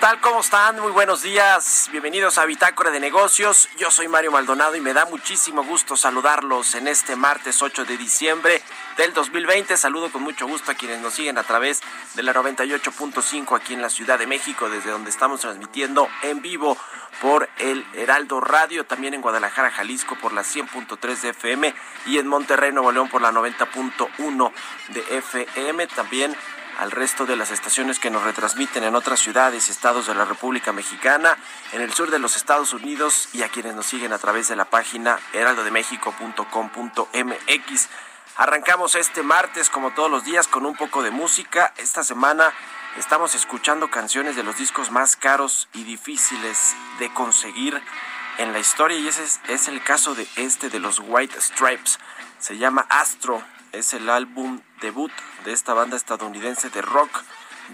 Tal? ¿Cómo están? Muy buenos días. Bienvenidos a Bitácora de Negocios. Yo soy Mario Maldonado y me da muchísimo gusto saludarlos en este martes 8 de diciembre del 2020. Saludo con mucho gusto a quienes nos siguen a través de la 98.5 aquí en la Ciudad de México, desde donde estamos transmitiendo en vivo por el Heraldo Radio, también en Guadalajara, Jalisco por la 100.3 de FM y en Monterrey, Nuevo León por la 90.1 de FM. También al resto de las estaciones que nos retransmiten en otras ciudades y estados de la República Mexicana, en el sur de los Estados Unidos y a quienes nos siguen a través de la página heraldodemexico.com.mx. Arrancamos este martes como todos los días con un poco de música. Esta semana estamos escuchando canciones de los discos más caros y difíciles de conseguir en la historia y ese es, es el caso de este de los White Stripes. Se llama Astro es el álbum debut de esta banda estadounidense de rock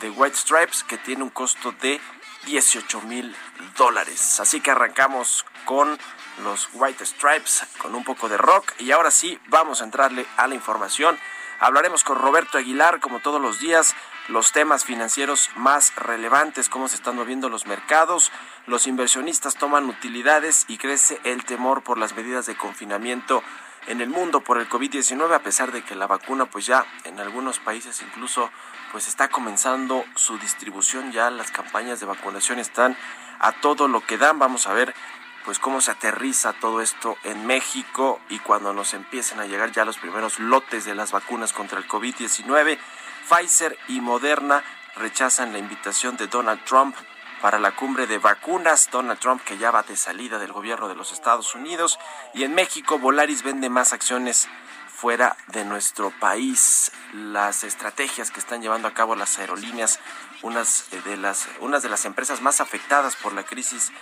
de White Stripes que tiene un costo de 18 mil dólares. Así que arrancamos con los White Stripes, con un poco de rock y ahora sí vamos a entrarle a la información. Hablaremos con Roberto Aguilar, como todos los días, los temas financieros más relevantes, cómo se están moviendo los mercados, los inversionistas toman utilidades y crece el temor por las medidas de confinamiento en el mundo por el COVID-19 a pesar de que la vacuna pues ya en algunos países incluso pues está comenzando su distribución ya las campañas de vacunación están a todo lo que dan. Vamos a ver pues cómo se aterriza todo esto en México y cuando nos empiecen a llegar ya los primeros lotes de las vacunas contra el COVID-19 Pfizer y Moderna rechazan la invitación de Donald Trump para la cumbre de vacunas. Donald Trump que ya va de salida del gobierno de los Estados Unidos. Y en México, Volaris vende más acciones fuera de nuestro país. Las estrategias que están llevando a cabo las aerolíneas, unas de las, unas de las empresas más afectadas por la crisis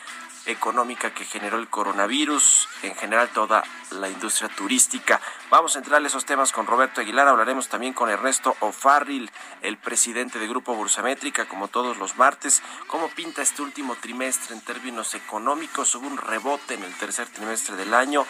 económica que generó el coronavirus, en general toda la industria turística. Vamos a entrar en esos temas con Roberto Aguilar, hablaremos también con Ernesto O'Farrill, el presidente de Grupo Bursamétrica, como todos los martes. ¿Cómo pinta este último trimestre en términos económicos? Hubo un rebote en el tercer trimestre del año,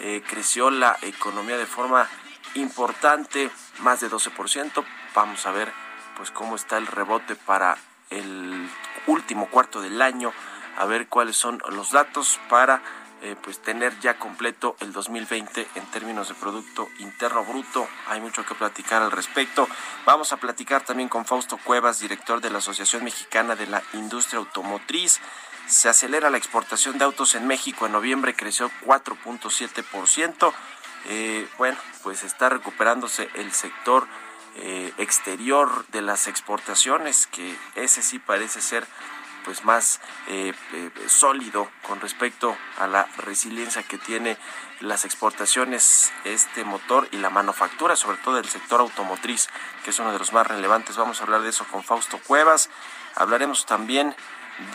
eh, creció la economía de forma importante, más de 12%. Vamos a ver pues cómo está el rebote para el último cuarto del año a ver cuáles son los datos para eh, pues tener ya completo el 2020 en términos de Producto Interno Bruto. Hay mucho que platicar al respecto. Vamos a platicar también con Fausto Cuevas, director de la Asociación Mexicana de la Industria Automotriz. Se acelera la exportación de autos en México. En noviembre creció 4.7%. Eh, bueno, pues está recuperándose el sector eh, exterior de las exportaciones, que ese sí parece ser pues más eh, eh, sólido con respecto a la resiliencia que tiene las exportaciones este motor y la manufactura sobre todo el sector automotriz que es uno de los más relevantes vamos a hablar de eso con Fausto Cuevas hablaremos también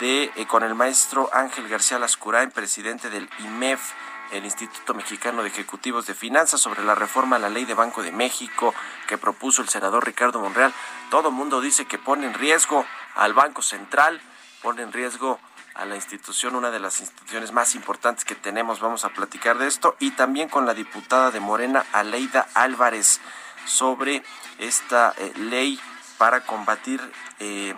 de eh, con el maestro Ángel García Lascurain presidente del IMEF el Instituto Mexicano de Ejecutivos de Finanzas sobre la reforma a la ley de Banco de México que propuso el senador Ricardo Monreal. Todo mundo dice que pone en riesgo al Banco Central pone en riesgo a la institución, una de las instituciones más importantes que tenemos. Vamos a platicar de esto y también con la diputada de Morena, Aleida Álvarez, sobre esta eh, ley para combatir eh,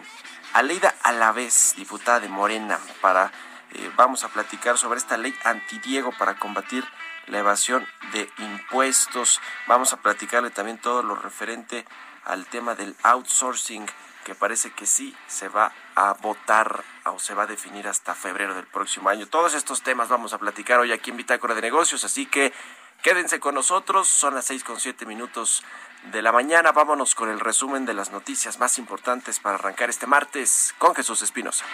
Aleida vez diputada de Morena, para eh, vamos a platicar sobre esta ley antidiego para combatir la evasión de impuestos. Vamos a platicarle también todo lo referente al tema del outsourcing, que parece que sí se va a votar o se va a definir hasta febrero del próximo año. Todos estos temas vamos a platicar hoy aquí en Bitácora de Negocios, así que quédense con nosotros. Son las seis con siete minutos de la mañana. Vámonos con el resumen de las noticias más importantes para arrancar este martes con Jesús Espinosa.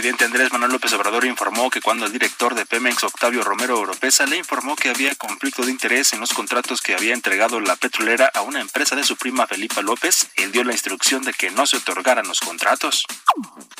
Presidente Andrés Manuel López Obrador informó que cuando el director de Pemex, Octavio Romero Oropesa, le informó que había conflicto de interés en los contratos que había entregado la petrolera a una empresa de su prima Felipa López, él dio la instrucción de que no se otorgaran los contratos.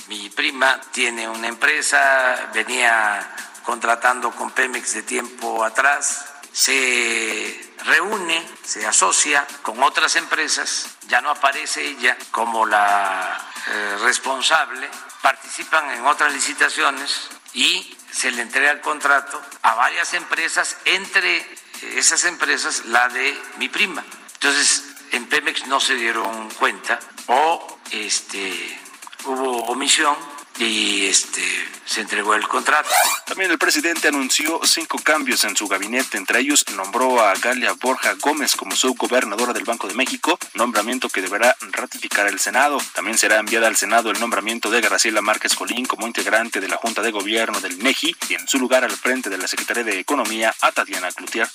Mi prima tiene una empresa, venía contratando con Pemex de tiempo atrás, se reúne, se asocia con otras empresas, ya no aparece ella como la eh, responsable participan en otras licitaciones y se le entrega el contrato a varias empresas, entre esas empresas la de mi prima. Entonces, en Pemex no se dieron cuenta o este, hubo omisión y este se entregó el contrato. También el presidente anunció cinco cambios en su gabinete, entre ellos nombró a Galia Borja Gómez como subgobernadora del Banco de México, nombramiento que deberá ratificar el Senado. También será enviada al Senado el nombramiento de Graciela Márquez Colín como integrante de la Junta de Gobierno del MEGI y en su lugar al frente de la Secretaría de Economía a Tatiana Cloutier.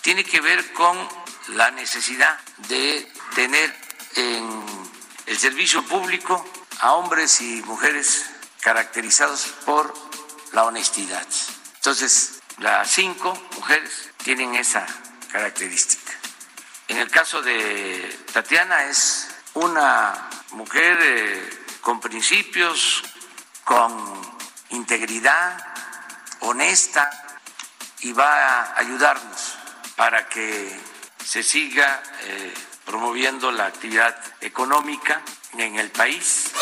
Tiene que ver con la necesidad de tener en el servicio público a hombres y mujeres caracterizados por la honestidad. Entonces, las cinco mujeres tienen esa característica. En el caso de Tatiana es una mujer eh, con principios, con integridad, honesta y va a ayudarnos para que se siga eh, promoviendo la actividad económica en el país.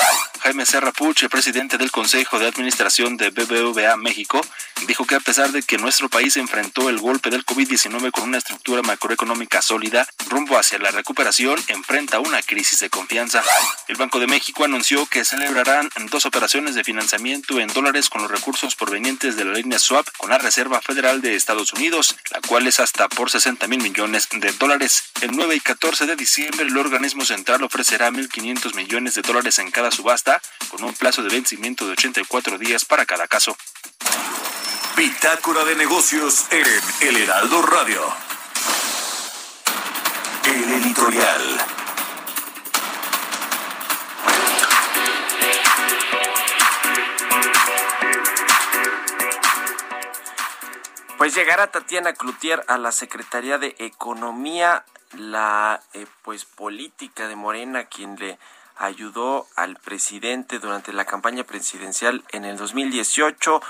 Jaime Serra Puche, presidente del Consejo de Administración de BBVA México, dijo que a pesar de que nuestro país enfrentó el golpe del COVID-19 con una estructura macroeconómica sólida, rumbo hacia la recuperación enfrenta una crisis de confianza. El Banco de México anunció que celebrarán dos operaciones de financiamiento en dólares con los recursos provenientes de la línea swap con la Reserva Federal de Estados Unidos, la cual es hasta por 60 mil millones de dólares. El 9 y 14 de diciembre, el organismo central ofrecerá 1.500 millones de dólares en cada subasta, con un plazo de vencimiento de 84 días para cada caso. Bitácora de negocios en El Heraldo Radio. El editorial. Pues llegará Tatiana Cloutier a la Secretaría de Economía, la eh, pues política de Morena, quien le ayudó al presidente durante la campaña presidencial en el 2018,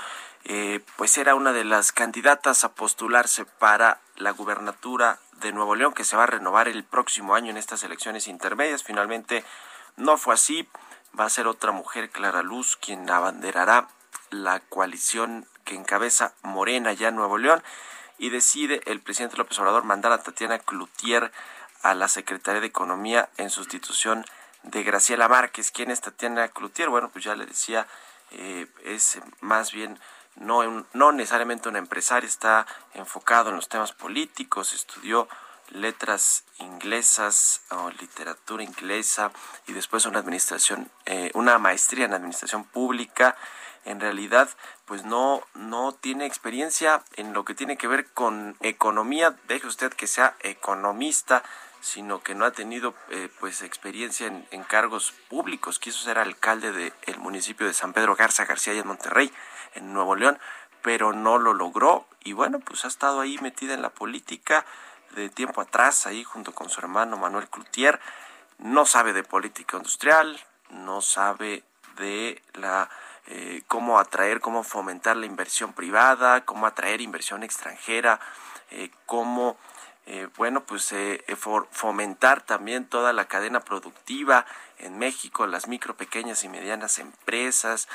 eh, pues era una de las candidatas a postularse para la gubernatura de Nuevo León, que se va a renovar el próximo año en estas elecciones intermedias. Finalmente no fue así. Va a ser otra mujer, Clara Luz, quien abanderará la coalición que encabeza Morena ya en Nuevo León y decide el presidente López Obrador mandar a Tatiana Cloutier a la Secretaría de Economía en sustitución de Graciela Márquez. ¿Quién es Tatiana Cloutier? Bueno, pues ya le decía, eh, es más bien no, no necesariamente una empresaria, está enfocado en los temas políticos, estudió letras inglesas o literatura inglesa y después una administración, eh, una maestría en administración pública. En realidad, pues no, no tiene experiencia en lo que tiene que ver con economía. Deje usted que sea economista, sino que no ha tenido eh, pues experiencia en, cargos públicos. Quiso ser alcalde del municipio de San Pedro Garza García y en Monterrey, en Nuevo León, pero no lo logró y bueno, pues ha estado ahí metida en la política de tiempo atrás, ahí junto con su hermano Manuel Cloutier. No sabe de política industrial, no sabe de la eh, cómo atraer, cómo fomentar la inversión privada, cómo atraer inversión extranjera cómo bueno, pues fomentar también toda la cadena productiva en México, las micro, pequeñas y medianas empresas,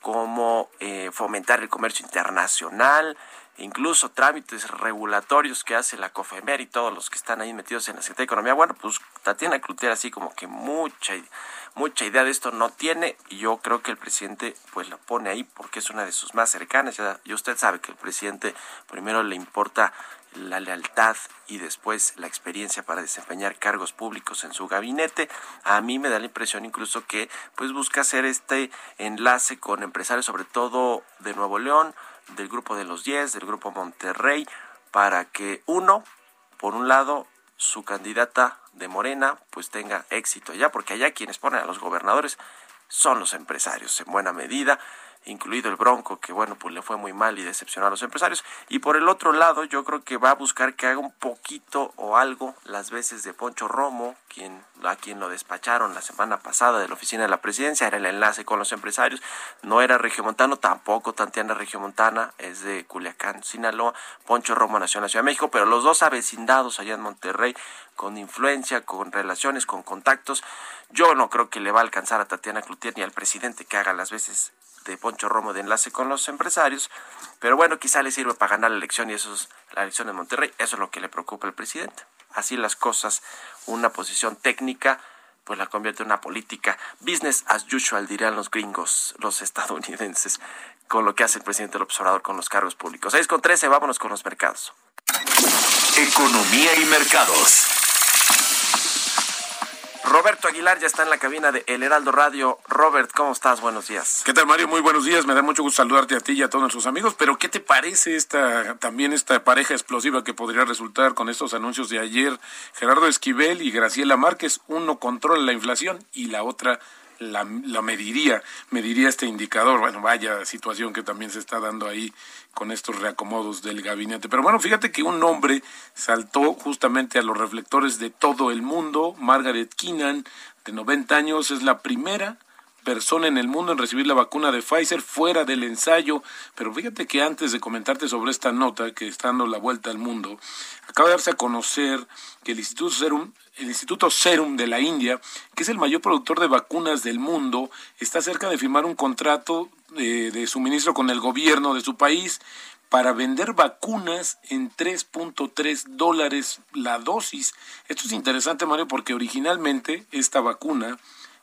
cómo fomentar el comercio internacional, incluso trámites regulatorios que hace la COFEMER y todos los que están ahí metidos en la Secretaría de Economía. Bueno, pues Tatiana Cloutier así como que mucha, mucha idea de esto no tiene y yo creo que el presidente pues la pone ahí porque es una de sus más cercanas. y usted sabe que el presidente primero le importa la lealtad y después la experiencia para desempeñar cargos públicos en su gabinete. A mí me da la impresión incluso que pues busca hacer este enlace con empresarios sobre todo de Nuevo León, del grupo de los 10, del grupo Monterrey, para que uno, por un lado, su candidata de Morena, pues tenga éxito allá, porque allá quienes ponen a los gobernadores son los empresarios en buena medida incluido el Bronco, que bueno, pues le fue muy mal y decepcionó a los empresarios. Y por el otro lado, yo creo que va a buscar que haga un poquito o algo las veces de Poncho Romo, quien, a quien lo despacharon la semana pasada de la oficina de la presidencia, era el enlace con los empresarios, no era regiomontano, tampoco Tantiana regiomontana, es de Culiacán, Sinaloa, Poncho Romo nació en la Ciudad de México, pero los dos avecindados allá en Monterrey, con influencia, con relaciones, con contactos, yo no creo que le va a alcanzar a Tatiana Cloutier ni al presidente que haga las veces de Poncho Romo de enlace con los empresarios, pero bueno, quizá le sirve para ganar la elección y eso es la elección en Monterrey, eso es lo que le preocupa al presidente. Así las cosas, una posición técnica pues la convierte en una política business as usual, dirían los gringos, los estadounidenses, con lo que hace el presidente del observador con los cargos públicos. 6 con 13, vámonos con los mercados. Economía y mercados. Roberto Aguilar ya está en la cabina de El Heraldo Radio. Robert, ¿cómo estás? Buenos días. ¿Qué tal, Mario? Muy buenos días. Me da mucho gusto saludarte a ti y a todos nuestros amigos. Pero, ¿qué te parece esta también esta pareja explosiva que podría resultar con estos anuncios de ayer? Gerardo Esquivel y Graciela Márquez. Uno controla la inflación y la otra la, la, mediría, mediría este indicador. Bueno, vaya situación que también se está dando ahí con estos reacomodos del gabinete. Pero bueno, fíjate que un hombre saltó justamente a los reflectores de todo el mundo. Margaret Keenan, de 90 años, es la primera persona en el mundo en recibir la vacuna de Pfizer fuera del ensayo. Pero fíjate que antes de comentarte sobre esta nota que está dando la vuelta al mundo, acaba de darse a conocer que el Instituto Serum, el Instituto Serum de la India, que es el mayor productor de vacunas del mundo, está cerca de firmar un contrato de, de suministro con el gobierno de su país para vender vacunas en 3.3 dólares la dosis. Esto es interesante, Mario, porque originalmente esta vacuna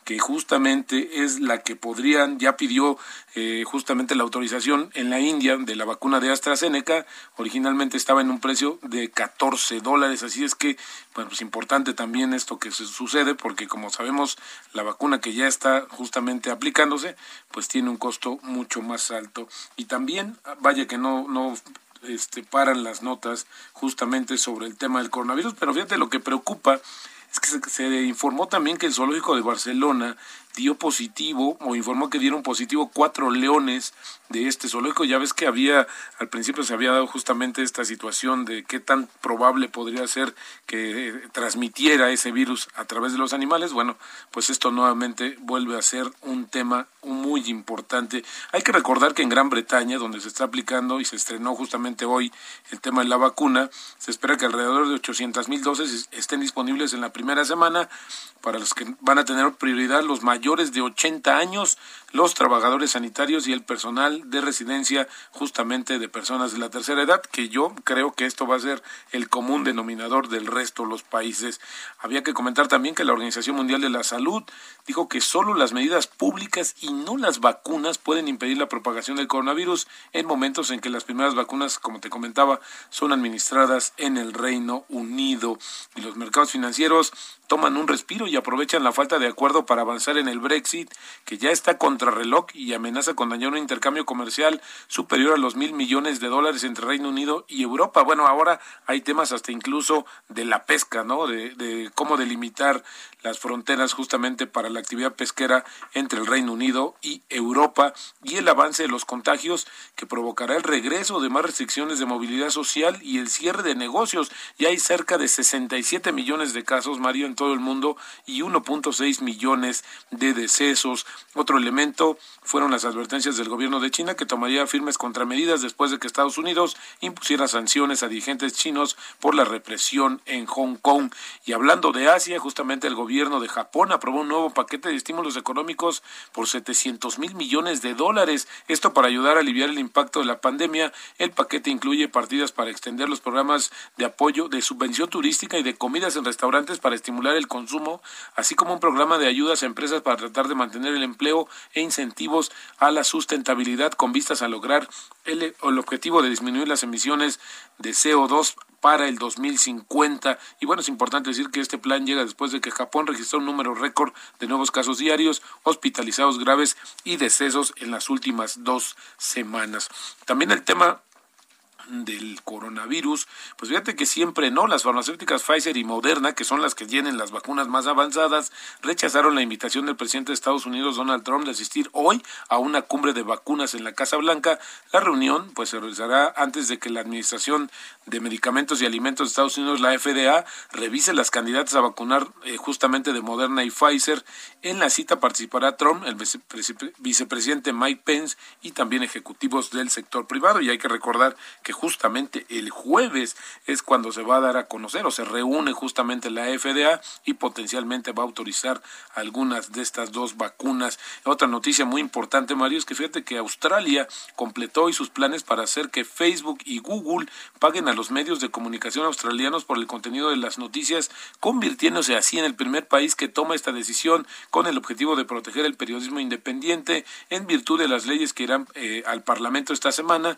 que justamente es la que podrían, ya pidió eh, justamente la autorización en la India de la vacuna de AstraZeneca, originalmente estaba en un precio de 14 dólares, así es que, bueno, pues importante también esto que se sucede, porque como sabemos, la vacuna que ya está justamente aplicándose, pues tiene un costo mucho más alto. Y también, vaya que no, no este, paran las notas justamente sobre el tema del coronavirus, pero fíjate lo que preocupa es que se, informó también que el zoológico de Barcelona dio positivo o informó que dieron positivo cuatro leones de este zoológico. Ya ves que había, al principio se había dado justamente esta situación de qué tan probable podría ser que eh, transmitiera ese virus a través de los animales. Bueno, pues esto nuevamente vuelve a ser un tema muy importante. Hay que recordar que en Gran Bretaña, donde se está aplicando y se estrenó justamente hoy el tema de la vacuna, se espera que alrededor de 800 mil dosis estén disponibles en la primera semana para los que van a tener prioridad los mayores de 80 años, los trabajadores sanitarios y el personal de residencia justamente de personas de la tercera edad, que yo creo que esto va a ser el común denominador del resto de los países. Había que comentar también que la Organización Mundial de la Salud dijo que solo las medidas públicas y no las vacunas pueden impedir la propagación del coronavirus en momentos en que las primeras vacunas, como te comentaba, son administradas en el Reino Unido y los mercados financieros toman un respiro y aprovechan la falta de acuerdo para avanzar en el Brexit, que ya está contrarreloj y amenaza con dañar un intercambio comercial superior a los mil millones de dólares entre Reino Unido y Europa. Bueno, ahora hay temas hasta incluso de la pesca, ¿no? De, cómo delimitar las fronteras justamente para la actividad pesquera entre el Reino Unido y Europa y el avance de los contagios que provocará el regreso de más restricciones de movilidad social y el cierre de negocios. Ya hay cerca de 67 millones de casos Mario, en todo el mundo y 1.6 millones de decesos. Otro elemento fueron las advertencias del gobierno de China que tomaría firmes contramedidas después de que Estados Unidos impusiera sanciones a dirigentes chinos por la represión en Hong Kong. Y hablando de Asia, justamente el gobierno de Japón aprobó un nuevo paquete de estímulos económicos por 700 mil millones de dólares. Esto para ayudar a aliviar el impacto de la pandemia. El paquete incluye partidas para extender los programas de apoyo de subvención turística y de comidas en restaurantes para estimular el consumo, así como un programa de ayudas a empresas para tratar de mantener el empleo e incentivos a la sustentabilidad con vistas a lograr el, el objetivo de disminuir las emisiones de CO2 para el 2050. Y bueno, es importante decir que este plan llega después de que Japón registró un número récord de nuevos casos diarios, hospitalizados graves y decesos en las últimas dos semanas. También el tema del coronavirus, pues fíjate que siempre no, las farmacéuticas Pfizer y Moderna, que son las que tienen las vacunas más avanzadas, rechazaron la invitación del presidente de Estados Unidos, Donald Trump, de asistir hoy a una cumbre de vacunas en la Casa Blanca. La reunión pues se realizará antes de que la Administración de Medicamentos y Alimentos de Estados Unidos, la FDA, revise las candidatas a vacunar eh, justamente de Moderna y Pfizer. En la cita participará Trump, el vicepresidente Mike Pence y también ejecutivos del sector privado. Y hay que recordar que justamente el jueves es cuando se va a dar a conocer o se reúne justamente la FDA y potencialmente va a autorizar algunas de estas dos vacunas. Otra noticia muy importante, Mario, es que fíjate que Australia completó hoy sus planes para hacer que Facebook y Google paguen a los medios de comunicación australianos por el contenido de las noticias, convirtiéndose así en el primer país que toma esta decisión con el objetivo de proteger el periodismo independiente en virtud de las leyes que irán eh, al Parlamento esta semana,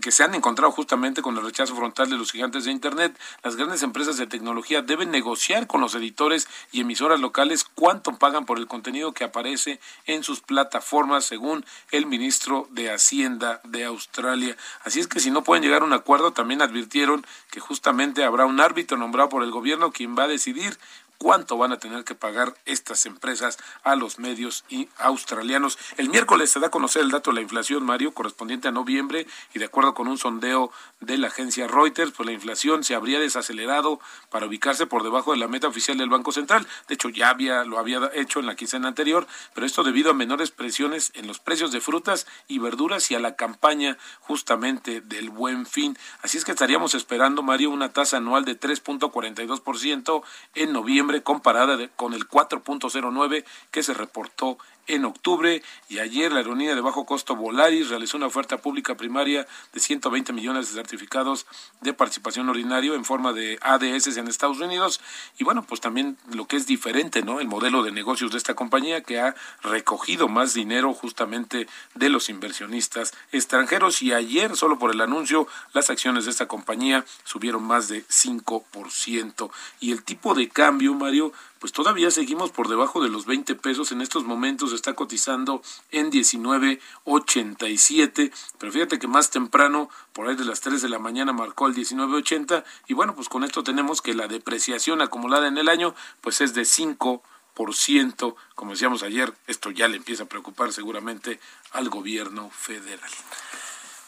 que se han encontrado justamente con el rechazo frontal de los gigantes de Internet. Las grandes empresas de tecnología deben negociar con los editores y emisoras locales cuánto pagan por el contenido que aparece en sus plataformas, según el ministro de Hacienda de Australia. Así es que si no pueden llegar a un acuerdo, también advirtieron que justamente habrá un árbitro nombrado por el gobierno quien va a decidir cuánto van a tener que pagar estas empresas a los medios australianos. El miércoles se da a conocer el dato de la inflación, Mario, correspondiente a noviembre, y de acuerdo con un sondeo de la agencia Reuters, pues la inflación se habría desacelerado para ubicarse por debajo de la meta oficial del Banco Central. De hecho, ya había, lo había hecho en la quincena anterior, pero esto debido a menores presiones en los precios de frutas y verduras y a la campaña justamente del buen fin. Así es que estaríamos esperando, Mario, una tasa anual de 3.42% en noviembre comparada con el 4.09 que se reportó en octubre y ayer la aerolínea de bajo costo Volaris realizó una oferta pública primaria de 120 millones de certificados de participación ordinario en forma de ADS en Estados Unidos. Y bueno, pues también lo que es diferente, ¿no? El modelo de negocios de esta compañía que ha recogido más dinero justamente de los inversionistas extranjeros. Y ayer solo por el anuncio las acciones de esta compañía subieron más de 5% y el tipo de cambio, Mario, pues todavía seguimos por debajo de los 20 pesos. En estos momentos está cotizando en 19.87, pero fíjate que más temprano, por ahí de las 3 de la mañana, marcó el 19.80 y bueno, pues con esto tenemos que la depreciación acumulada en el año pues es de 5%. Como decíamos ayer, esto ya le empieza a preocupar seguramente al gobierno federal.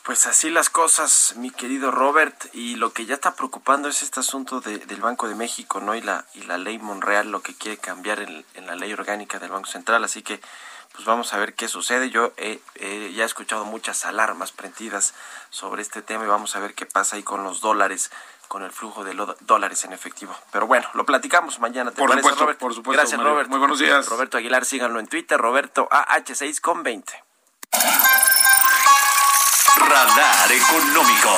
Pues así las cosas, mi querido Robert, y lo que ya está preocupando es este asunto del Banco de México, ¿no? Y la, y la ley Monreal, lo que quiere cambiar en, la ley orgánica del Banco Central, así que pues vamos a ver qué sucede. Yo he, ya he escuchado muchas alarmas prendidas sobre este tema y vamos a ver qué pasa ahí con los dólares, con el flujo de dólares en efectivo. Pero bueno, lo platicamos mañana. ¿te por, supuesto, Robert? por supuesto, Gracias, Robert. Muy buenos días. Roberto Aguilar, síganlo en Twitter, Roberto AH6 con 20. Radar Económico.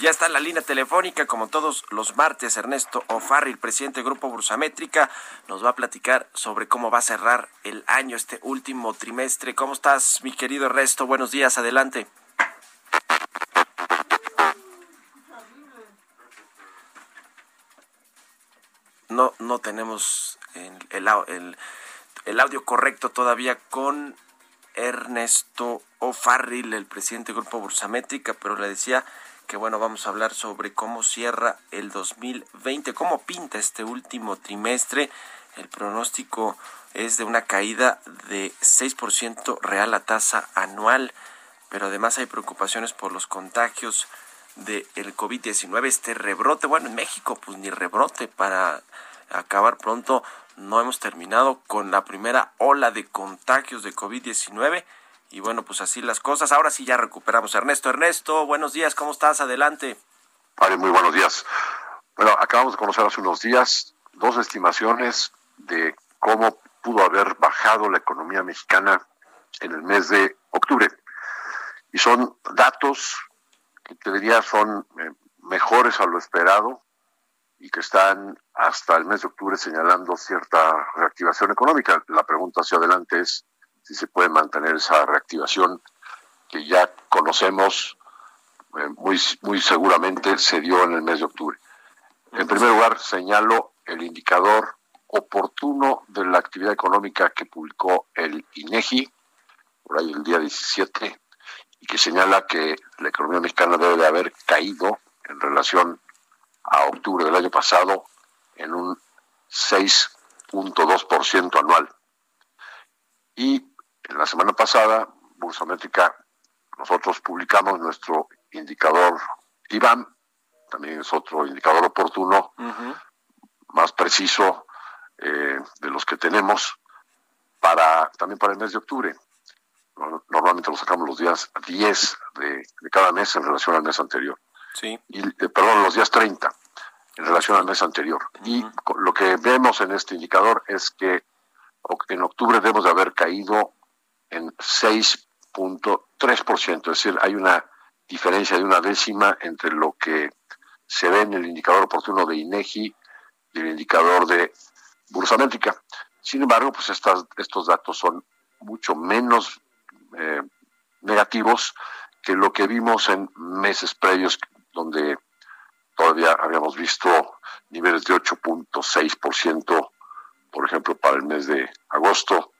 Ya está en la línea telefónica, como todos los martes, Ernesto el presidente del Grupo Bursamétrica, nos va a platicar sobre cómo va a cerrar el año, este último trimestre. ¿Cómo estás, mi querido Ernesto? Buenos días, adelante. No, no tenemos el audio correcto todavía con Ernesto O'Farrill, el presidente del Grupo Bursamétrica, pero le decía que bueno, vamos a hablar sobre cómo cierra el 2020, cómo pinta este último trimestre. El pronóstico es de una caída de 6% real a tasa anual, pero además hay preocupaciones por los contagios del el COVID-19, este rebrote. Bueno, en México, pues ni rebrote para acabar pronto. No hemos terminado con la primera ola de contagios de COVID-19. Y bueno, pues así las cosas. Ahora sí ya recuperamos. Ernesto, Ernesto, buenos días, ¿cómo estás? Adelante. Vale, muy buenos días. Bueno, acabamos de conocer hace unos días dos estimaciones de cómo pudo haber bajado la economía mexicana en el mes de octubre. Y son datos que te diría son eh, mejores a lo esperado y que están hasta el mes de octubre señalando cierta reactivación económica. La pregunta hacia adelante es si se puede mantener esa reactivación que ya conocemos eh, muy, muy seguramente se dio en el mes de octubre. En primer lugar, señalo el indicador oportuno de la actividad económica que publicó el INEGI, por ahí el día 17, y que señala que la economía mexicana debe de haber caído en relación a octubre del año pasado en un 6.2% anual. Y en la semana pasada, Bursamétrica, nosotros publicamos nuestro indicador IBAN, también es otro indicador oportuno, más preciso eh, de los que tenemos, para también para el mes de octubre. Normalmente lo sacamos los días 10 de, cada mes en relación al mes anterior. Sí. Y, eh, perdón, los días 30 en relación al mes anterior. Y lo que vemos en este indicador es que en octubre debemos de haber caído en 6.3%, es decir, hay una diferencia de una décima entre lo que se ve en el indicador oportuno de INEGI y el indicador de Bursamétrica. Sin embargo, pues estas, estos datos son mucho menos eh, negativos que lo que vimos en meses previos donde todavía habíamos visto niveles de 8.6%, por ejemplo, para el mes de agosto,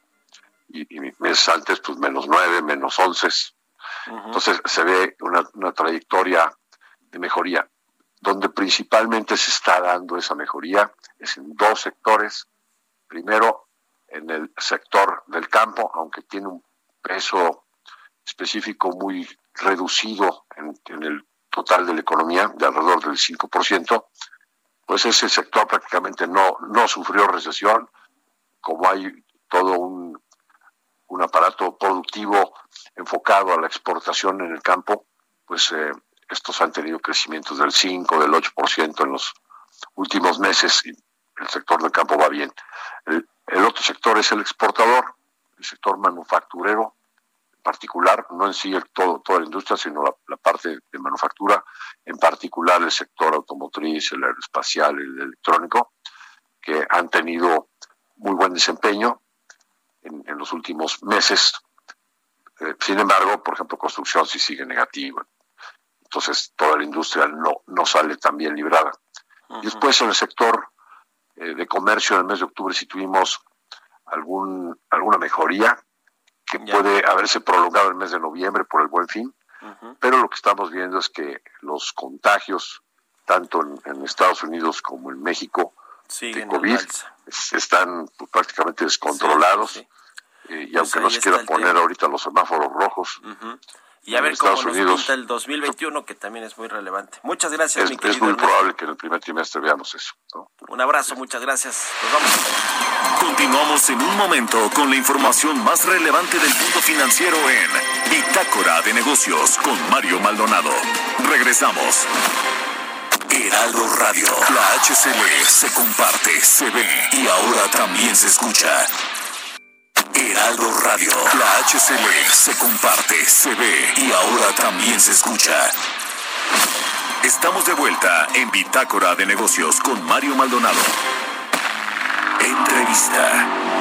y, meses antes, pues menos 9, menos 11. Entonces se ve una, una trayectoria de mejoría. Donde principalmente se está dando esa mejoría es en dos sectores. Primero, en el sector del campo, aunque tiene un peso específico muy reducido en, en el total de la economía, de alrededor del 5%, pues ese sector prácticamente no, no sufrió recesión, como hay todo un, un aparato productivo enfocado a la exportación en el campo, pues eh, estos han tenido crecimientos del 5, del 8% en los últimos meses y el sector del campo va bien. El, el otro sector es el exportador, el sector manufacturero, particular, no en sí el, todo, toda la industria, sino la, parte de manufactura, en particular el sector automotriz, el aeroespacial, el electrónico, que han tenido muy buen desempeño en, los últimos meses. Eh, sin embargo, por ejemplo, construcción sí sigue negativa. Entonces, toda la industria no, no sale tan bien librada. Y después, en el sector eh, de comercio, en el mes de octubre sí tuvimos algún, alguna mejoría, que puede haberse prolongado el mes de noviembre por el buen fin, pero lo que estamos viendo es que los contagios, tanto en, Estados Unidos como en México, de COVID, están prácticamente descontrolados. Eh, y pues aunque no se quiera poner ahorita los semáforos rojos, y a ver cómo nos pinta el 2021, que también es muy relevante. Muchas gracias, es, mi querido Es muy probable que en el primer trimestre veamos eso. Un abrazo, muchas gracias. Nos vamos. Continuamos en un momento con la información más relevante del mundo financiero en Bitácora de Negocios con Mario Maldonado. Regresamos. Heraldo Radio, la HCL se comparte, se ve y ahora también se escucha. Heraldo Radio. La HCL se comparte, se ve y ahora también se escucha. Estamos de vuelta en Bitácora de Negocios con Mario Maldonado. Entrevista.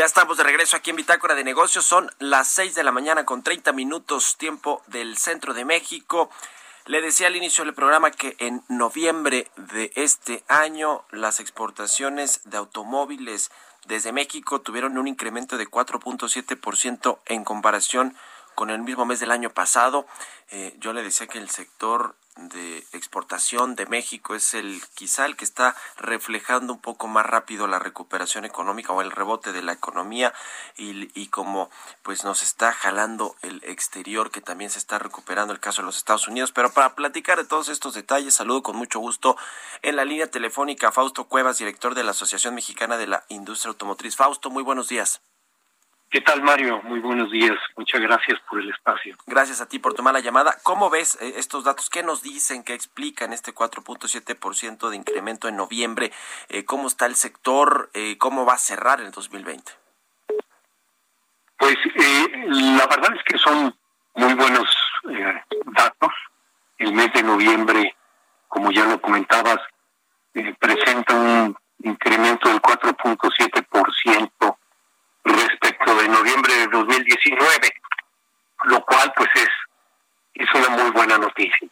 Ya estamos de regreso aquí en Bitácora de Negocios. Son las 6 de la mañana con 30 minutos tiempo del centro de México. Le decía al inicio del programa que en noviembre de este año las exportaciones de automóviles desde México tuvieron un incremento de 4.7% en comparación con el mismo mes del año pasado. Eh, yo le decía que el sector de exportación de México es el quizá el que está reflejando un poco más rápido la recuperación económica o el rebote de la economía y, y como pues nos está jalando el exterior que también se está recuperando el caso de los Estados Unidos. Pero para platicar de todos estos detalles, saludo con mucho gusto en la línea telefónica Fausto Cuevas, director de la Asociación Mexicana de la Industria Automotriz. Fausto, muy buenos días. ¿Qué tal, Mario? Muy buenos días. Muchas gracias por el espacio. Gracias a ti por tomar la llamada. ¿Cómo ves eh, estos datos? ¿Qué nos dicen? ¿Qué explican este 4.7% de incremento en noviembre? Eh, ¿Cómo está el sector? Eh, ¿Cómo va a cerrar en 2020? Pues la verdad es que son muy buenos datos. El mes de noviembre, como ya lo comentabas, presenta un incremento del 4.7% respecto de noviembre de 2019, lo cual pues es, es una muy buena noticia.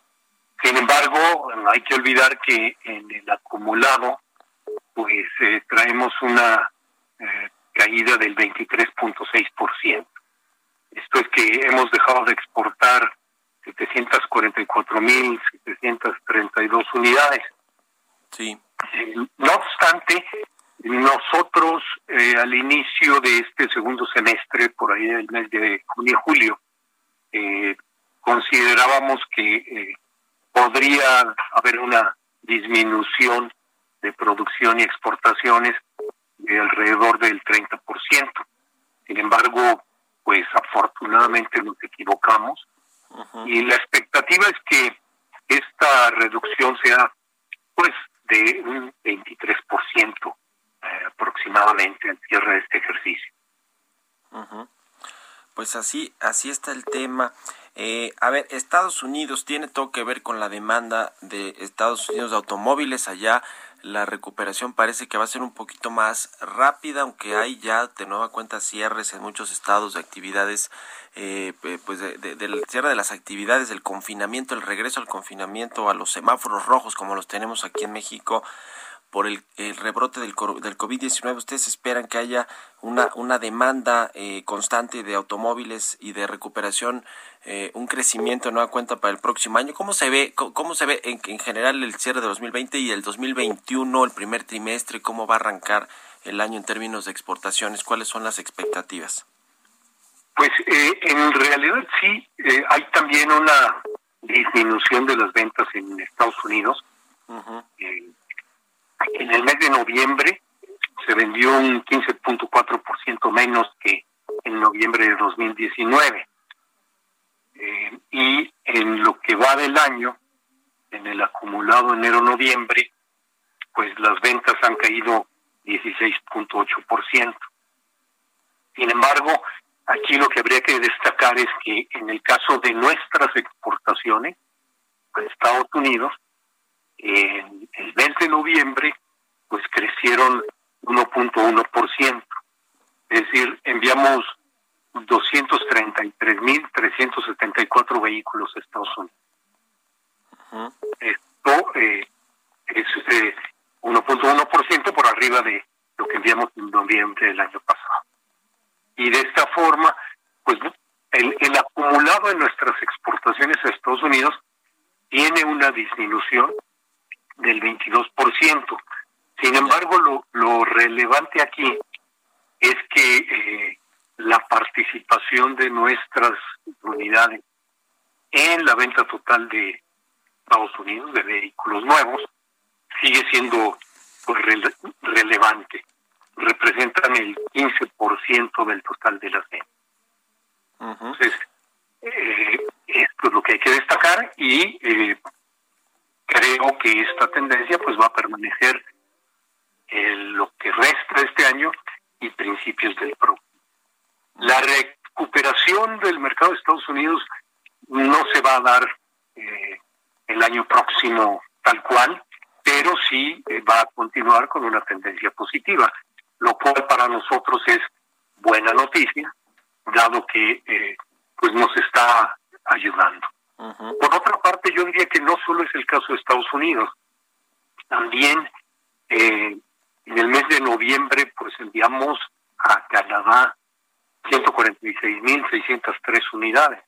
Sin embargo, hay que olvidar que en el acumulado pues eh, traemos una eh, caída del 23.6%. Esto es que hemos dejado de exportar 744.732 unidades. Sí. Eh, no obstante, nosotros eh, al inicio de este segundo semestre, por ahí del mes de junio y julio, eh, considerábamos que eh, podría haber una disminución de producción y exportaciones de alrededor del 30%. Sin embargo, pues afortunadamente nos equivocamos. Y la expectativa es que esta reducción sea pues de un 23% aproximadamente al cierre de este ejercicio. Pues así, así está el tema. Eh, a ver, Estados Unidos tiene todo que ver con la demanda de Estados Unidos de automóviles allá. La recuperación parece que va a ser un poquito más rápida, aunque hay ya de nueva cuenta cierres en muchos estados de actividades, eh, pues del cierre de las actividades, del confinamiento, el regreso al confinamiento, a los semáforos rojos como los tenemos aquí en México por el, rebrote del, del COVID-19, ¿ustedes esperan que haya una, una demanda eh, constante de automóviles y de recuperación, eh, un crecimiento nueva cuenta para el próximo año? ¿Cómo se ve, cómo, se ve en, en, general el cierre de 2020 y el 2021, el primer trimestre? ¿Cómo va a arrancar el año en términos de exportaciones? ¿Cuáles son las expectativas? Pues eh, en realidad sí, hay también una disminución de las ventas en Estados Unidos. En el mes de noviembre se vendió un 15.4% menos que en noviembre de 2019. Eh, y en lo que va del año, en el acumulado enero-noviembre, pues las ventas han caído 16.8%. Sin embargo, aquí lo que habría que destacar es que en el caso de nuestras exportaciones a Estados Unidos, en el mes de noviembre, pues crecieron 1.1%. Es decir, enviamos 233.374 vehículos a Estados Unidos. Esto eh, es eh, 1.1% por arriba de lo que enviamos en noviembre del año pasado. Y de esta forma, pues el, el acumulado de nuestras exportaciones a Estados Unidos tiene una disminución del 22%. Sin embargo, lo, lo relevante aquí es que eh, la participación de nuestras unidades en la venta total de Estados Unidos de vehículos nuevos sigue siendo pues, relevante. Representan el 15% del total de las ventas. Entonces, eh, esto es lo que hay que destacar y eh, creo que esta tendencia pues va a permanecer lo que resta este año y principios del próximo. La recuperación del mercado de Estados Unidos no se va a dar eh, el año próximo tal cual, pero sí eh, va a continuar con una tendencia positiva, lo cual para nosotros es buena noticia, dado que eh, pues nos está ayudando. Por otra parte, yo diría que no solo es el caso de Estados Unidos, también eh, en el mes de noviembre, pues enviamos a Canadá 146.603 unidades.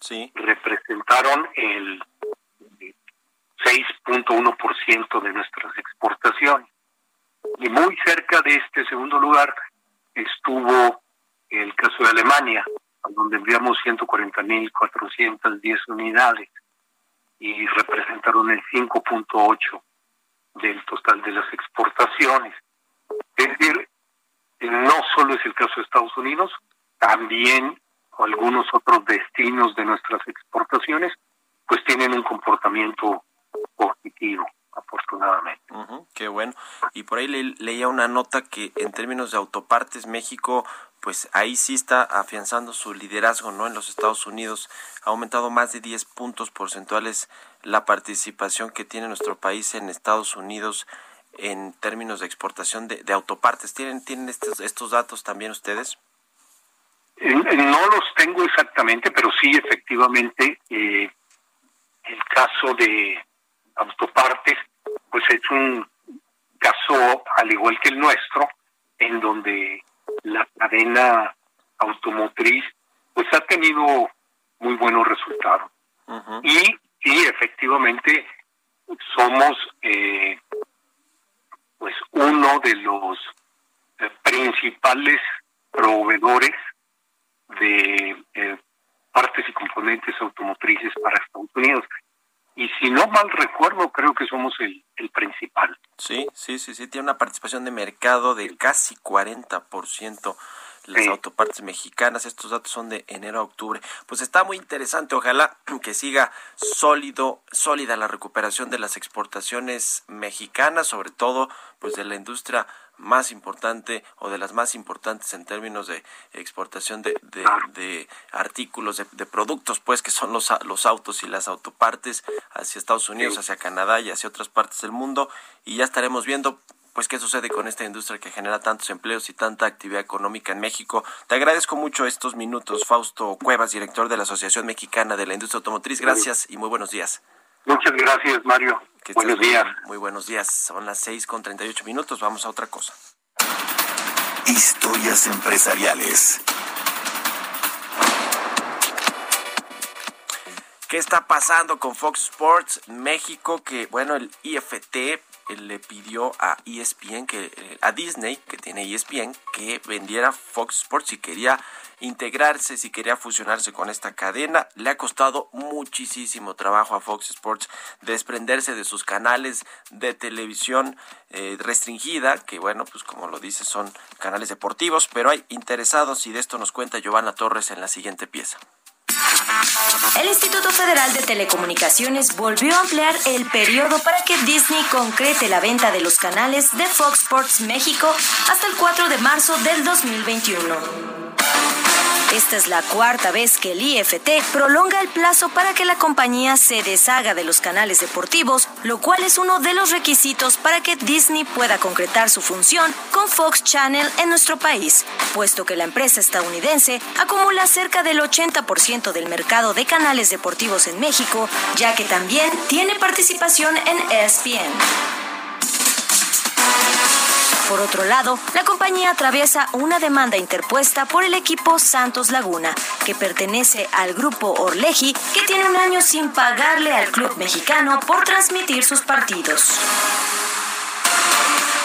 Sí. Representaron el 6.1% de nuestras exportaciones. Y muy cerca de este segundo lugar estuvo el caso de Alemania, donde enviamos 140.410 unidades y representaron el 5.8 del total de las exportaciones. Es decir, no solo es el caso de Estados Unidos, también algunos otros destinos de nuestras exportaciones, pues tienen un comportamiento positivo, afortunadamente. qué bueno. Y por ahí leía una nota que en términos de autopartes, México, pues ahí sí está afianzando su liderazgo, ¿no? En los Estados Unidos ha aumentado más de 10 puntos porcentuales la participación que tiene nuestro país en Estados Unidos en términos de exportación de, autopartes. ¿Tienen, tienen estos, estos datos también ustedes? No los tengo exactamente, pero sí efectivamente eh, el caso de autopartes, pues es un caso al igual que el nuestro, en donde la cadena automotriz pues ha tenido muy buenos resultados. Y sí, efectivamente, somos eh, pues uno de los eh, principales proveedores de eh, partes y componentes automotrices para Estados Unidos. Y si no mal recuerdo, creo que somos el, el principal. Sí, sí, sí, sí, tiene una participación de mercado de casi 40% las autopartes mexicanas. Estos datos son de enero a octubre. Pues está muy interesante. Ojalá que siga sólido, sólida la recuperación de las exportaciones mexicanas, sobre todo pues de la industria más importante o de las más importantes en términos de exportación de, de, artículos, de, productos, pues que son los, los autos y las autopartes hacia Estados Unidos, hacia Canadá y hacia otras partes del mundo. Y ya estaremos viendo pues qué sucede con esta industria que genera tantos empleos y tanta actividad económica en México. Te agradezco mucho estos minutos, Fausto Cuevas, director de la Asociación Mexicana de la Industria Automotriz. Gracias y muy buenos días. Muchas gracias, Mario. buenos días. Muy buenos días. Son las seis con treinta y ocho minutos. Vamos a otra cosa. Historias empresariales. ¿Qué está pasando con Fox Sports México? Que bueno, el IFT le pidió a ESPN que eh, a Disney que tiene ESPN que vendiera Fox Sports y quería integrarse, si quería fusionarse con esta cadena. Le ha costado muchísimo trabajo a Fox Sports desprenderse de sus canales de televisión eh, restringida, que bueno, pues como lo dice, son canales deportivos, pero hay interesados y de esto nos cuenta Giovanna Torres en la siguiente pieza. El Instituto Federal de Telecomunicaciones volvió a ampliar el periodo para que Disney concrete la venta de los canales de Fox Sports México hasta el 4 de marzo del 2021. Esta es la cuarta vez que el IFT prolonga el plazo para que la compañía se deshaga de los canales deportivos, lo cual es uno de los requisitos para que Disney pueda concretar su función con Fox Channel en nuestro país, puesto que la empresa estadounidense acumula cerca del 80% del mercado de canales deportivos en México, ya que también tiene participación en ESPN. Por otro lado, la compañía atraviesa una demanda interpuesta por el equipo Santos Laguna, que pertenece al grupo Orleji, que tiene un año sin pagarle al club mexicano por transmitir sus partidos.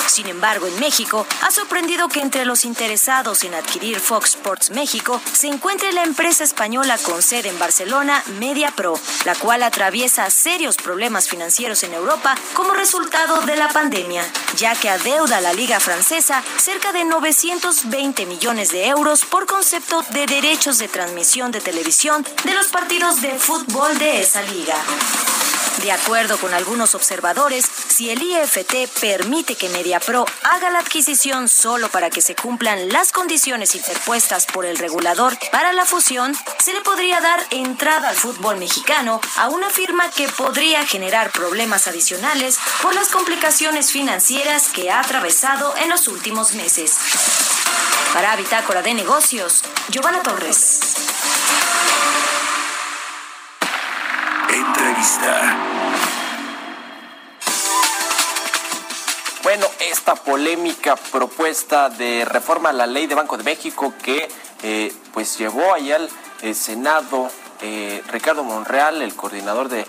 Sin embargo, en México ha sorprendido que entre los interesados en adquirir Fox Sports México se encuentre la empresa española con sede en Barcelona, MediaPro, la cual atraviesa serios problemas financieros en Europa como resultado de la pandemia, ya que adeuda a la liga francesa cerca de 920 millones de euros por concepto de derechos de transmisión de televisión de los partidos de fútbol de esa liga. De acuerdo con algunos observadores, si el IFT permite que MediaPro haga la adquisición solo para que se cumplan las condiciones interpuestas por el regulador para la fusión, se le podría dar entrada al fútbol mexicano a una firma que podría generar problemas adicionales por las complicaciones financieras que ha atravesado en los últimos meses. Para Bitácora de Negocios, Giovanna Torres. Entrevista. Polémica propuesta de reforma a la ley de Banco de México que eh, pues llevó allá al eh, Senado eh, Ricardo Monreal, el coordinador de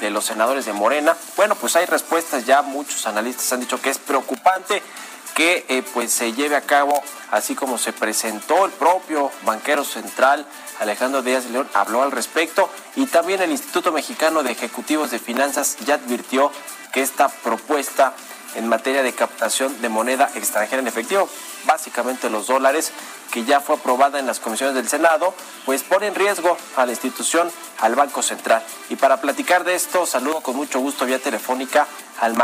de los senadores de Morena. Bueno, pues hay respuestas ya, muchos analistas han dicho que es preocupante que pues se lleve a cabo así como se presentó el propio banquero central Alejandro Díaz de León habló al respecto y también el Instituto Mexicano de Ejecutivos de Finanzas ya advirtió que esta propuesta en materia de captación de moneda extranjera en efectivo, básicamente los dólares, que ya fue aprobada en las comisiones del Senado, pues pone en riesgo a la institución, al Banco Central. Y para platicar de esto, saludo con mucho gusto vía telefónica al,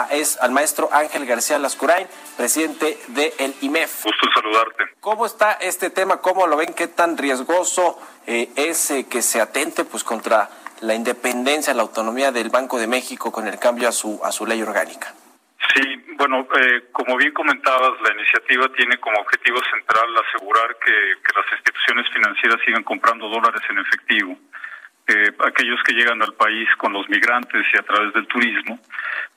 al maestro Ángel García Lascurain, presidente del el IMEF. Gusto saludarte. ¿Cómo está este tema? ¿Cómo lo ven? ¿Qué tan riesgoso eh, es eh, que se atente pues contra la independencia, la autonomía del Banco de México con el cambio a su, a su ley orgánica? Sí, bueno, eh, como bien comentabas, la iniciativa tiene como objetivo central asegurar que, las instituciones financieras sigan comprando dólares en efectivo. Eh, aquellos que llegan al país con los migrantes y a través del turismo,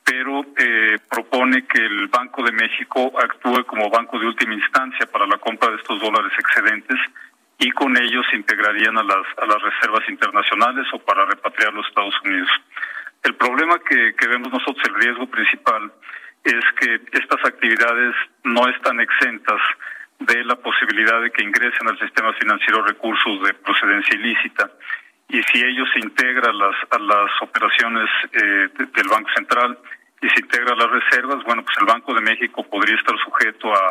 pero eh, propone que el Banco de México actúe como banco de última instancia para la compra de estos dólares excedentes y con ellos se integrarían a las, reservas internacionales o para repatriarlos a Estados Unidos. El problema que, vemos nosotros, el riesgo principal, es que estas actividades no están exentas de la posibilidad de que ingresen al sistema financiero recursos de procedencia ilícita. Y si ellos se integran a las, a las operaciones eh, del Banco Central y se integran las reservas, bueno, pues el Banco de México podría estar sujeto a,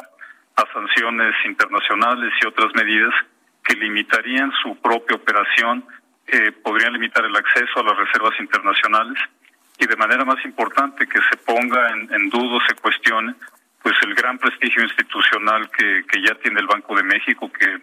a sanciones internacionales y otras medidas que limitarían su propia operación eh, podrían limitar el acceso a las reservas internacionales y de manera más importante que se ponga en, en duda, se cuestione, pues el gran prestigio institucional que, que ya tiene el Banco de México, que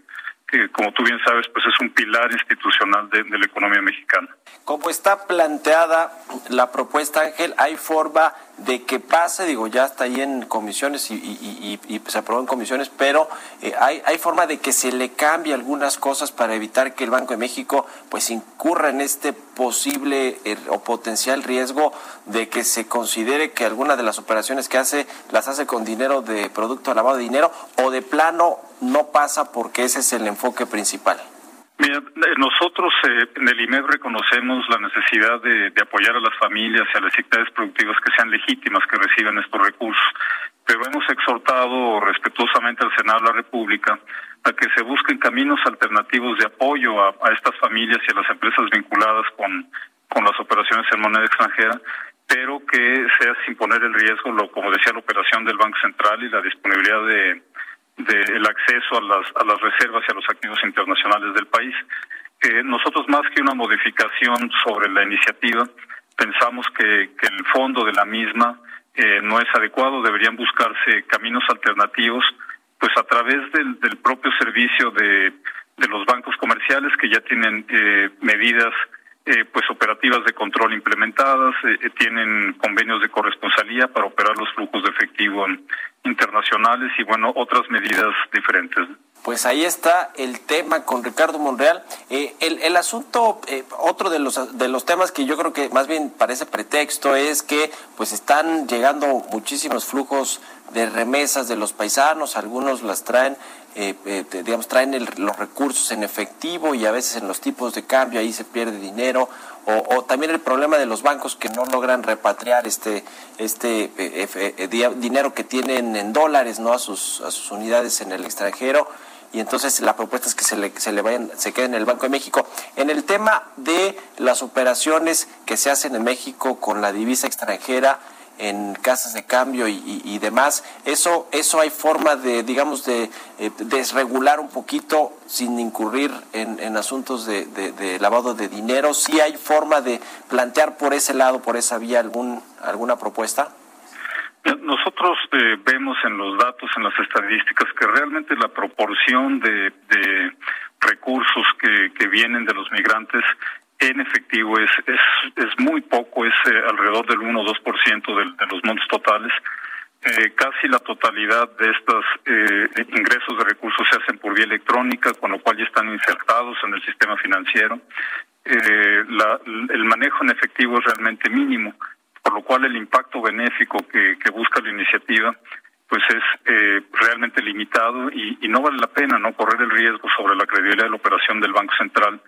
que como tú bien sabes, pues es un pilar institucional de, la economía mexicana. Como está planteada la propuesta, Ángel, ¿hay forma de que pase? Digo, ya está ahí en comisiones y, se aprobó en comisiones, pero eh, hay, ¿hay forma de que se le cambie algunas cosas para evitar que el Banco de México pues incurra en este posible eh, o potencial riesgo de que se considere que alguna de las operaciones que hace las hace con dinero de producto lavado de dinero o de plano no pasa porque ese es el enfoque principal? Mira, eh, nosotros eh, en el IMED reconocemos la necesidad de, apoyar a las familias y a las actividades productivas que sean legítimas que reciban estos recursos, pero hemos exhortado respetuosamente al Senado de la República a que se busquen caminos alternativos de apoyo a, estas familias y a las empresas vinculadas con, las operaciones en moneda extranjera, pero que sea sin poner el riesgo, lo, como decía, la operación del Banco Central y la disponibilidad de del acceso a las, a las reservas y a los activos internacionales del país. Eh, nosotros más que una modificación sobre la iniciativa, pensamos que, que el fondo de la misma eh, no es adecuado, deberían buscarse caminos alternativos, pues a través del, del propio servicio de, de los bancos comerciales que ya tienen eh, medidas eh, pues operativas de control implementadas, eh, eh, tienen convenios de corresponsalía para operar los flujos de efectivo internacionales y bueno, otras medidas diferentes. Pues ahí está el tema con Ricardo Monreal. el, el, asunto, otro de los, de los temas que yo creo que más bien parece pretexto es que pues están llegando muchísimos flujos de remesas de los paisanos, algunos las traen eh, eh, digamos, traen los recursos en efectivo y a veces en los tipos de cambio ahí se pierde dinero, o, también el problema de los bancos que no logran repatriar este, este eh, dinero que tienen en dólares ¿no? a, sus, a sus unidades en el extranjero y entonces la propuesta es que se le, se le vayan, se queden en el Banco de México. En el tema de las operaciones que se hacen en México con la divisa extranjera, en casas de cambio y, demás. Eso, eso hay forma de, digamos, de eh, desregular un poquito sin incurrir en, asuntos de, lavado de dinero. ¿Sí hay forma de plantear por ese lado, por esa vía, algún, alguna propuesta? Nosotros eh, vemos en los datos, en las estadísticas, que realmente la proporción de, recursos que, que vienen de los migrantes en efectivo es, es, es muy poco, es eh, alrededor del 1 o 2% de, de los montos totales. Eh, casi la totalidad de estos eh, ingresos de recursos se hacen por vía electrónica, con lo cual ya están insertados en el sistema financiero. El manejo en efectivo es realmente mínimo, por lo cual el impacto benéfico que, que busca la iniciativa pues es realmente limitado y, y no vale la pena no correr el riesgo sobre la credibilidad de la operación del Banco Central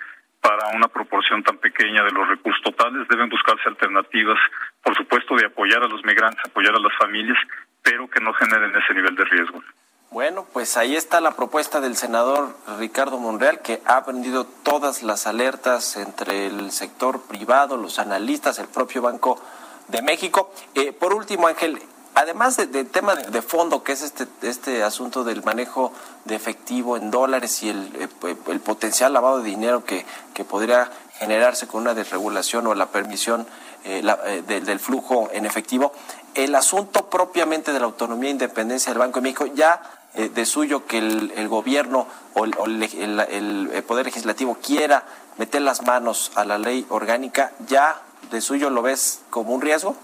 para una proporción tan pequeña de los recursos totales. Deben buscarse alternativas, por supuesto, de apoyar a los migrantes, apoyar a las familias, pero que no generen ese nivel de riesgo. Bueno, pues ahí está la propuesta del senador Ricardo Monreal, que ha prendido todas las alertas entre el sector privado, los analistas, el propio Banco de México. Eh, por último, Ángel, además del tema de, fondo, que es este, este asunto del manejo de efectivo en dólares y el, eh, el potencial lavado de dinero que, que, podría generarse con una desregulación o la permisión eh, del flujo en efectivo, el asunto propiamente de la autonomía e independencia del Banco de México ya eh, de suyo que el, gobierno o, el, Poder Legislativo quiera meter las manos a la ley orgánica, ¿ya de suyo lo ves como un riesgo?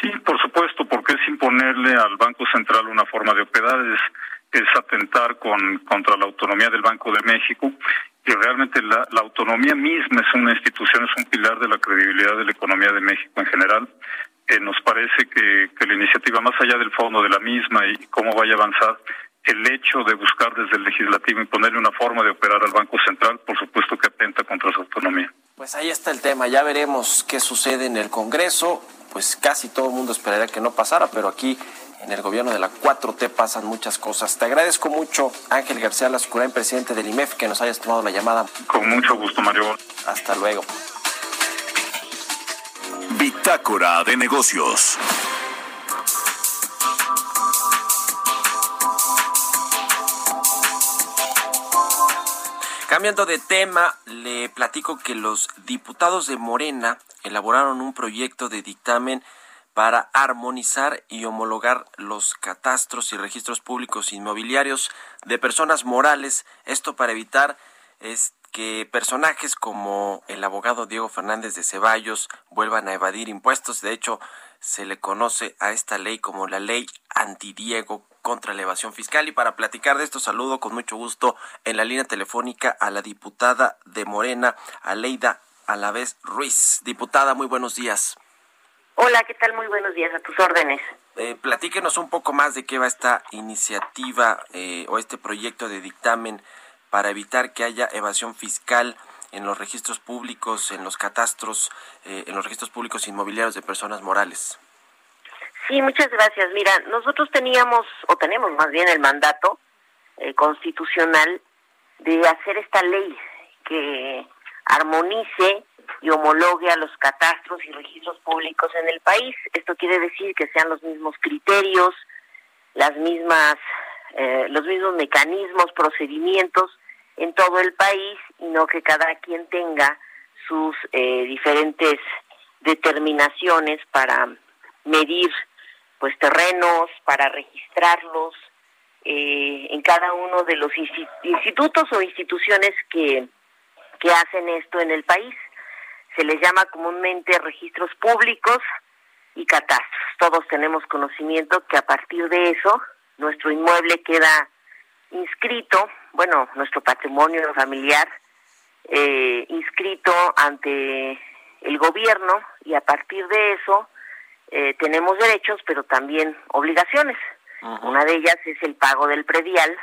Sí, por supuesto, porque es imponerle al Banco Central una forma de operar, es, es atentar con, contra la autonomía del Banco de México y realmente la, autonomía misma es una institución, es un pilar de la credibilidad de la economía de México en general. Eh, nos parece que, que, la iniciativa, más allá del fondo de la misma y cómo vaya a avanzar, el hecho de buscar desde el legislativo imponerle una forma de operar al Banco Central, por supuesto que atenta contra su autonomía. Pues ahí está el tema, ya veremos qué sucede en el Congreso, pues casi todo el mundo esperaría que no pasara, pero aquí en el gobierno de la 4T pasan muchas cosas. Te agradezco mucho, Ángel García Lascurain, presidente del IMEF, que nos hayas tomado la llamada. Con mucho gusto, Mario. Hasta luego. Bitácora de negocios. Cambiando de tema, le platico que los diputados de Morena elaboraron un proyecto de dictamen para armonizar y homologar los catastros y registros públicos inmobiliarios de personas morales, esto para evitar que personajes como el abogado Diego Fernández de Ceballos vuelvan a evadir impuestos. De hecho, se le conoce a esta ley como la ley anti-Diego contra la evasión fiscal. Y para platicar de esto, saludo con mucho gusto en la línea telefónica a la diputada de Morena, Aleida Alavés Ruiz. Diputada, muy buenos días. Hola, ¿qué tal? Muy buenos días, a tus órdenes. Eh, platíquenos un poco más de qué va esta iniciativa eh, o este proyecto de dictamen para evitar que haya evasión fiscal en los registros públicos, en los catastros, eh, en los registros públicos inmobiliarios de personas morales. Sí, muchas gracias. Mira, nosotros teníamos, o tenemos más bien el mandato eh, constitucional de hacer esta ley que armonice y homologue a los catastros y registros públicos en el país. Esto quiere decir que sean los mismos criterios, las mismas, eh, los mismos mecanismos, procedimientos en todo el país y no que cada quien tenga sus eh, diferentes determinaciones para medir pues terrenos para registrarlos eh, en cada uno de los institutos o instituciones que, que hacen esto en el país. Se les llama comúnmente registros públicos y catastros. Todos tenemos conocimiento que a partir de eso nuestro inmueble queda inscrito, bueno, nuestro patrimonio familiar eh, inscrito ante el gobierno y a partir de eso eh, tenemos derechos, pero también obligaciones. Una de ellas es el pago del predial,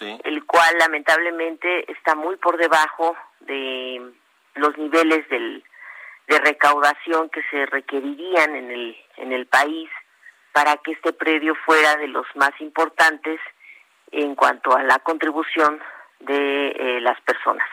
el cual lamentablemente está muy por debajo de los niveles del, de recaudación que se requerirían en el, en el país para que este predio fuera de los más importantes en cuanto a la contribución de eh, las personas.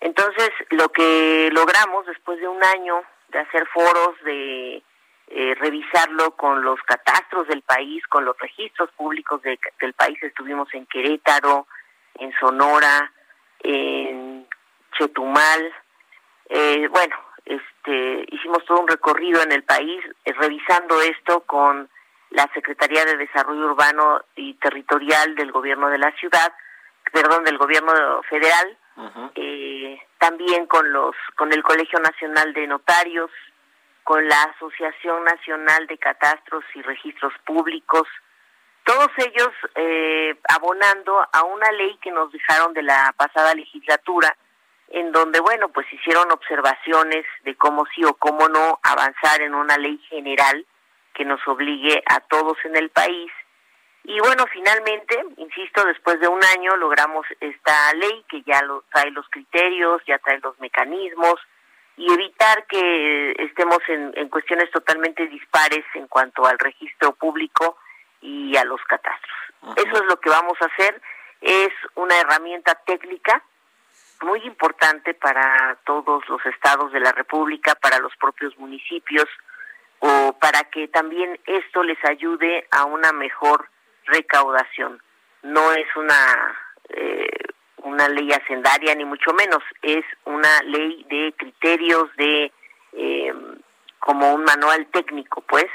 Entonces, lo que logramos después de un año de hacer foros, de eh, revisarlo con los catastros del país, con los registros públicos del país. Estuvimos en Querétaro, en Sonora, en Chetumal. Eh, bueno, este, hicimos todo un recorrido en el país eh, revisando esto con la Secretaría de Desarrollo Urbano y Territorial del Gobierno de la Ciudad, perdón, del Gobierno Federal, también con los con el Colegio Nacional de Notarios, con la Asociación Nacional de Catastros y Registros Públicos, todos ellos eh, abonando a una ley que nos dejaron de la pasada legislatura, en donde, bueno, pues hicieron observaciones de cómo sí o cómo no avanzar en una ley general que nos obligue a todos en el país. Y bueno, finalmente, insisto, después de un año logramos esta ley que ya lo, trae los criterios, ya trae los mecanismos y evitar que estemos en, en cuestiones totalmente dispares en cuanto al registro público y a los catastros. Eso es lo que vamos a hacer. Es una herramienta técnica muy importante para todos los estados de la República, para los propios municipios, o para que también esto les ayude a una mejor recaudación. No es una eh, una ley hacendaria ni mucho menos, es una ley de criterios de eh, como un manual técnico, pues,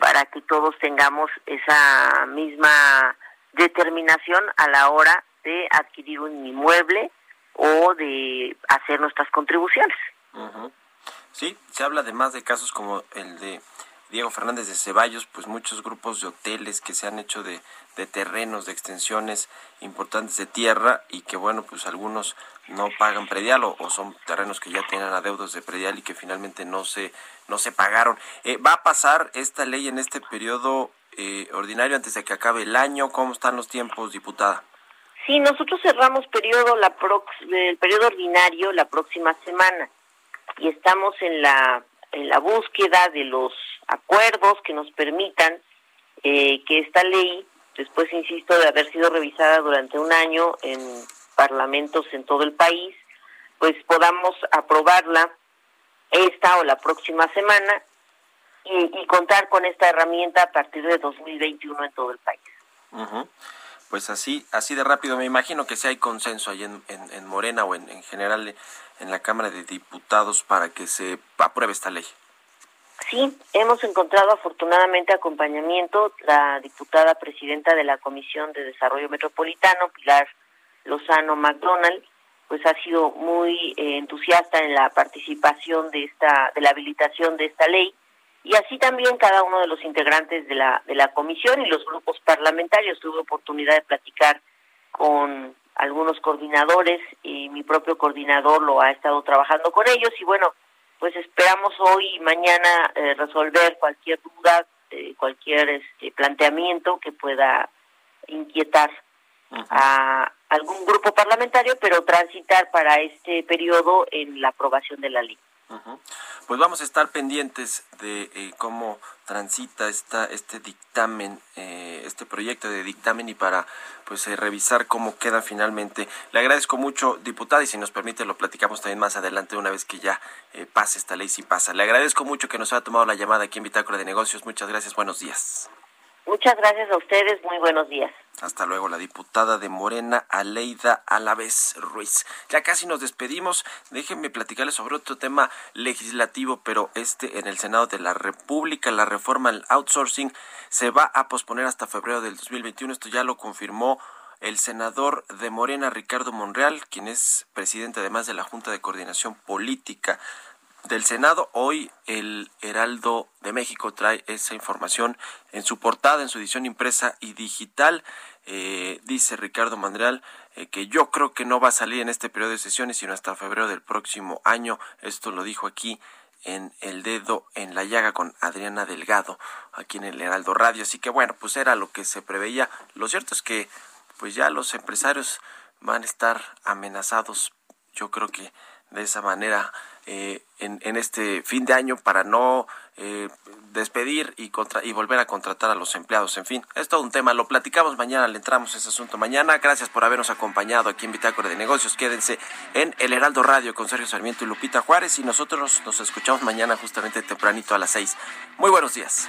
para que todos tengamos esa misma determinación a la hora de adquirir un inmueble o de hacer nuestras contribuciones. Sí, se habla además de casos como el de Diego Fernández de Ceballos, pues muchos grupos de hoteles que se han hecho de, de terrenos, de extensiones importantes de tierra y que bueno, pues algunos no pagan predial o, son terrenos que ya tienen adeudos de predial y que finalmente no se, no se pagaron. Eh, ¿Va a pasar esta ley en este periodo eh, ordinario antes de que acabe el año? ¿Cómo están los tiempos, diputada? Sí, nosotros cerramos periodo la el periodo ordinario la próxima semana y estamos en la en la búsqueda de los acuerdos que nos permitan eh, que esta ley, después insisto de haber sido revisada durante un año en parlamentos en todo el país, pues podamos aprobarla esta o la próxima semana y, contar con esta herramienta a partir de 2021 en todo el país pues así, así de rápido. Me imagino que si hay consenso ahí en, en, Morena o en, en, general en la Cámara de Diputados para que se apruebe esta ley. Sí, hemos encontrado afortunadamente acompañamiento. La diputada presidenta de la Comisión de Desarrollo Metropolitano, Pilar Lozano McDonald, pues ha sido muy eh, entusiasta en la participación de esta, de la habilitación de esta ley y así también cada uno de los integrantes de la, de la comisión y los grupos parlamentarios. Tuve oportunidad de platicar con algunos coordinadores y mi propio coordinador lo ha estado trabajando con ellos y bueno, pues esperamos hoy y mañana eh, resolver cualquier duda, eh, cualquier este, planteamiento que pueda inquietar a algún grupo parlamentario, pero transitar para este periodo en la aprobación de la ley. Pues vamos a estar pendientes de eh, cómo transita esta, este dictamen, eh, este proyecto de dictamen y para pues eh, revisar cómo queda finalmente. Le agradezco mucho, diputada, y si nos permite lo platicamos también más adelante una vez que ya pase esta ley, si pasa. Le agradezco mucho que nos haya tomado la llamada aquí en Bitácora de Negocios. Muchas gracias, buenos días. Muchas gracias a ustedes, muy buenos días. Hasta luego, la diputada de Morena, Aleida Alavés Ruiz. Ya casi nos despedimos. Déjenme platicarles sobre otro tema legislativo, pero este en el Senado de la República, la reforma al outsourcing se va a posponer hasta febrero del 2021. Esto ya lo confirmó el senador de Morena, Ricardo Monreal, quien es presidente además de la Junta de Coordinación Política del Senado. Hoy el Heraldo de México trae esa información en su portada, en su edición impresa y digital. Eh, dice Ricardo Mandreal eh, que yo creo que no va a salir en este periodo de sesiones, sino hasta febrero del próximo año. Esto lo dijo aquí en El Dedo en la Llaga con Adriana Delgado, aquí en el Heraldo Radio. Así que bueno, pues era lo que se preveía. Lo cierto es que pues ya los empresarios van a estar amenazados, yo creo que de esa manera eh, en, este fin de año para no eh, despedir y, contra, y volver a contratar a los empleados. En fin, es todo un tema. Lo platicamos mañana, le entramos a ese asunto mañana. Gracias por habernos acompañado aquí en Bitácora de Negocios. Quédense en El Heraldo Radio con Sergio Sarmiento y Lupita Juárez y nosotros nos escuchamos mañana justamente tempranito a las seis. Muy buenos días.